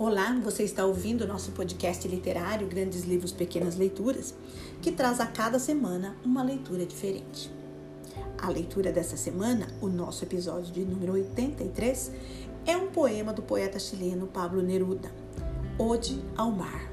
Olá, você está ouvindo o nosso podcast literário Grandes Livros, Pequenas Leituras, que traz a cada semana uma leitura diferente. A leitura dessa semana, o nosso episódio de número 83, é um poema do poeta chileno Pablo Neruda, Ode ao Mar.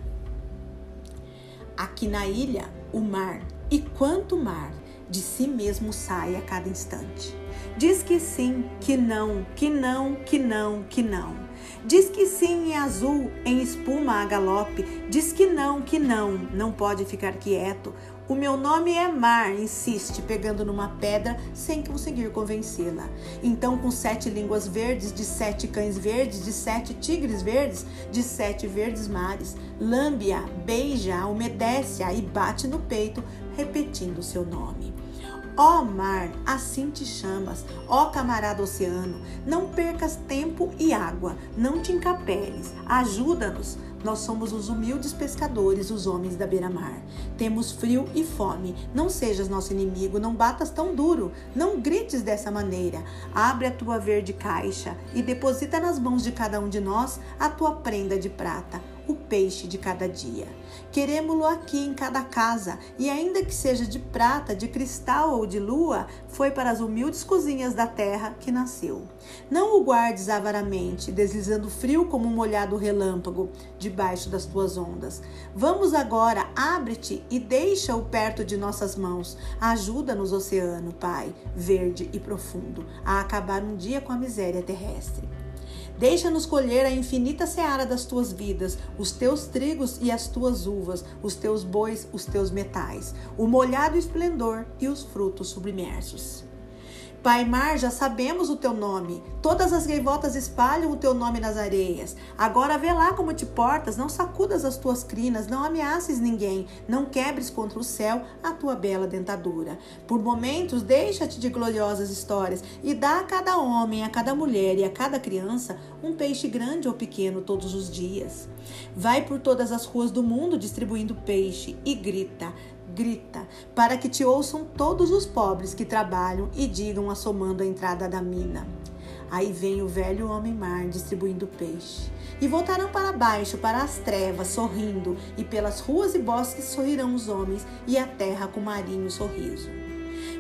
Aqui na ilha, o mar, e quanto mar, de si mesmo sai a cada instante. Diz que sim, que não, que não, que não, que não Diz que sim em azul, em espuma a galope. Diz que não, que não, não pode ficar quieto. O meu nome é Mar, insiste, pegando numa pedra sem conseguir convencê-la. Então, com sete línguas verdes, de sete cães verdes, de sete tigres verdes, de sete verdes mares, lambe-a, beija-a, umedece-a e bate no peito, repetindo seu nome. Ó oh, mar, assim te chamas, ó oh, camarada oceano, não percas tempo e água, não te encapeles, ajuda-nos. Nós somos os humildes pescadores, os homens da beira-mar. Temos frio e fome. Não sejas nosso inimigo, não batas tão duro, não grites dessa maneira. Abre a tua verde caixa e deposita nas mãos de cada um de nós a tua prenda de prata o peixe de cada dia. Queremos-lo aqui em cada casa, e ainda que seja de prata, de cristal ou de lua, foi para as humildes cozinhas da terra que nasceu. Não o guardes avaramente, deslizando frio como um molhado relâmpago debaixo das tuas ondas. Vamos agora, abre-te e deixa-o perto de nossas mãos. Ajuda-nos, oceano, Pai, verde e profundo, a acabar um dia com a miséria terrestre. Deixa-nos colher a infinita seara das tuas vidas, os teus trigos e as tuas uvas, os teus bois, os teus metais, o molhado esplendor e os frutos submersos. Pai Mar, já sabemos o teu nome. Todas as gaivotas espalham o teu nome nas areias. Agora vê lá como te portas, não sacudas as tuas crinas, não ameaces ninguém, não quebres contra o céu a tua bela dentadura. Por momentos, deixa-te de gloriosas histórias e dá a cada homem, a cada mulher e a cada criança um peixe grande ou pequeno todos os dias. Vai por todas as ruas do mundo distribuindo peixe e grita: grita, para que te ouçam todos os pobres que trabalham e digam assomando a entrada da mina. Aí vem o velho homem-mar distribuindo peixe. E voltarão para baixo, para as trevas, sorrindo, e pelas ruas e bosques sorrirão os homens, e a terra com marinho sorriso.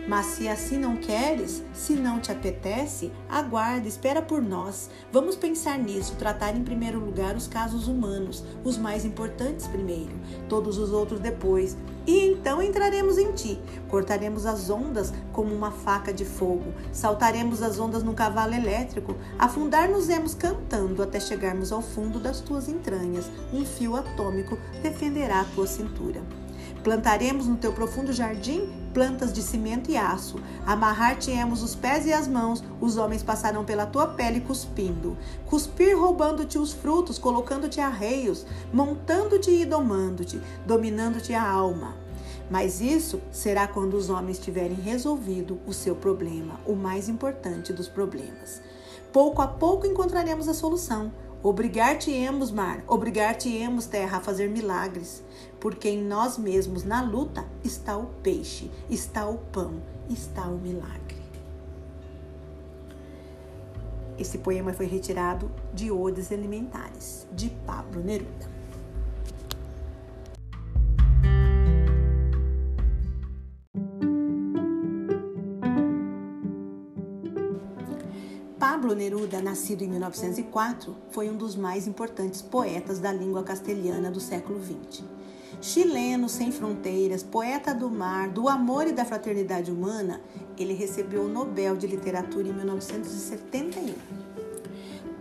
Mas se assim não queres, se não te apetece, aguarda, espera por nós. Vamos pensar nisso, tratar em primeiro lugar os casos humanos, os mais importantes primeiro, todos os outros depois. E então entraremos em ti. Cortaremos as ondas como uma faca de fogo, saltaremos as ondas num cavalo elétrico, afundar-nos-emos cantando até chegarmos ao fundo das tuas entranhas. Um fio atômico defenderá a tua cintura. Plantaremos no teu profundo jardim plantas de cimento e aço. Amarrar-te-emos os pés e as mãos, os homens passarão pela tua pele cuspindo. Cuspir roubando-te os frutos, colocando-te arreios, montando-te e domando-te, dominando-te a alma. Mas isso será quando os homens tiverem resolvido o seu problema, o mais importante dos problemas. Pouco a pouco encontraremos a solução Obrigar-te-emos, mar, obrigar-te-emos, terra, a fazer milagres, porque em nós mesmos, na luta, está o peixe, está o pão, está o milagre. Esse poema foi retirado de Odes Alimentares, de Pablo Neruda. Pablo Neruda, nascido em 1904, foi um dos mais importantes poetas da língua castelhana do século XX. Chileno sem fronteiras, poeta do mar, do amor e da fraternidade humana, ele recebeu o Nobel de Literatura em 1971.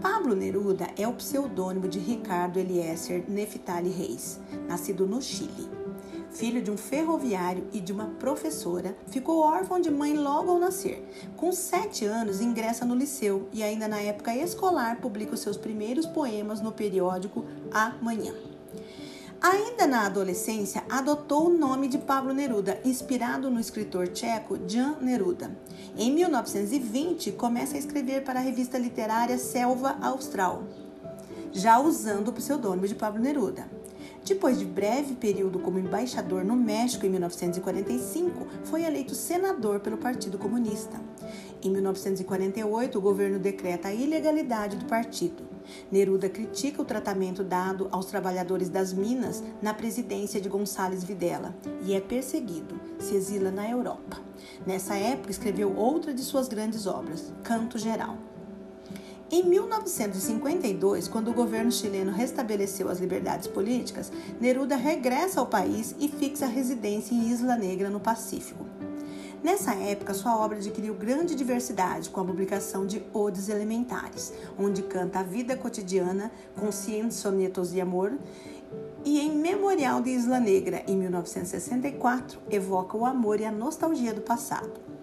Pablo Neruda é o pseudônimo de Ricardo Eliezer Neftali Reis, nascido no Chile filho de um ferroviário e de uma professora, ficou órfão de mãe logo ao nascer. Com sete anos, ingressa no liceu e, ainda na época escolar, publica os seus primeiros poemas no periódico Amanhã. Ainda na adolescência, adotou o nome de Pablo Neruda, inspirado no escritor tcheco Jan Neruda. Em 1920, começa a escrever para a revista literária Selva Austral, já usando o pseudônimo de Pablo Neruda. Depois de breve período como embaixador no México em 1945, foi eleito senador pelo Partido Comunista. Em 1948, o governo decreta a ilegalidade do partido. Neruda critica o tratamento dado aos trabalhadores das minas na presidência de Gonçalves Videla e é perseguido, se exila na Europa. Nessa época, escreveu outra de suas grandes obras, Canto Geral. Em 1952, quando o governo chileno restabeleceu as liberdades políticas, Neruda regressa ao país e fixa residência em Isla Negra, no Pacífico. Nessa época, sua obra adquiriu grande diversidade com a publicação de Odes Elementares, onde canta a vida cotidiana ciência, sonetos e amor, e em Memorial de Isla Negra, em 1964, evoca o amor e a nostalgia do passado.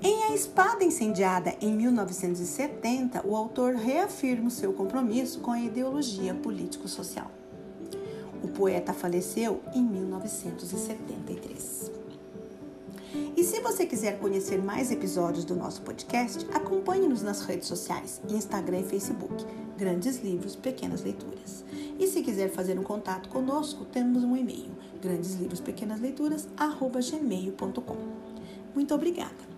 Em A Espada Incendiada, em 1970, o autor reafirma o seu compromisso com a ideologia político-social. O poeta faleceu em 1973. E se você quiser conhecer mais episódios do nosso podcast, acompanhe-nos nas redes sociais, Instagram e Facebook, Grandes Livros, Pequenas Leituras. E se quiser fazer um contato conosco, temos um e-mail, grandeslivros_pequenasleituras@gmail.com. Muito obrigada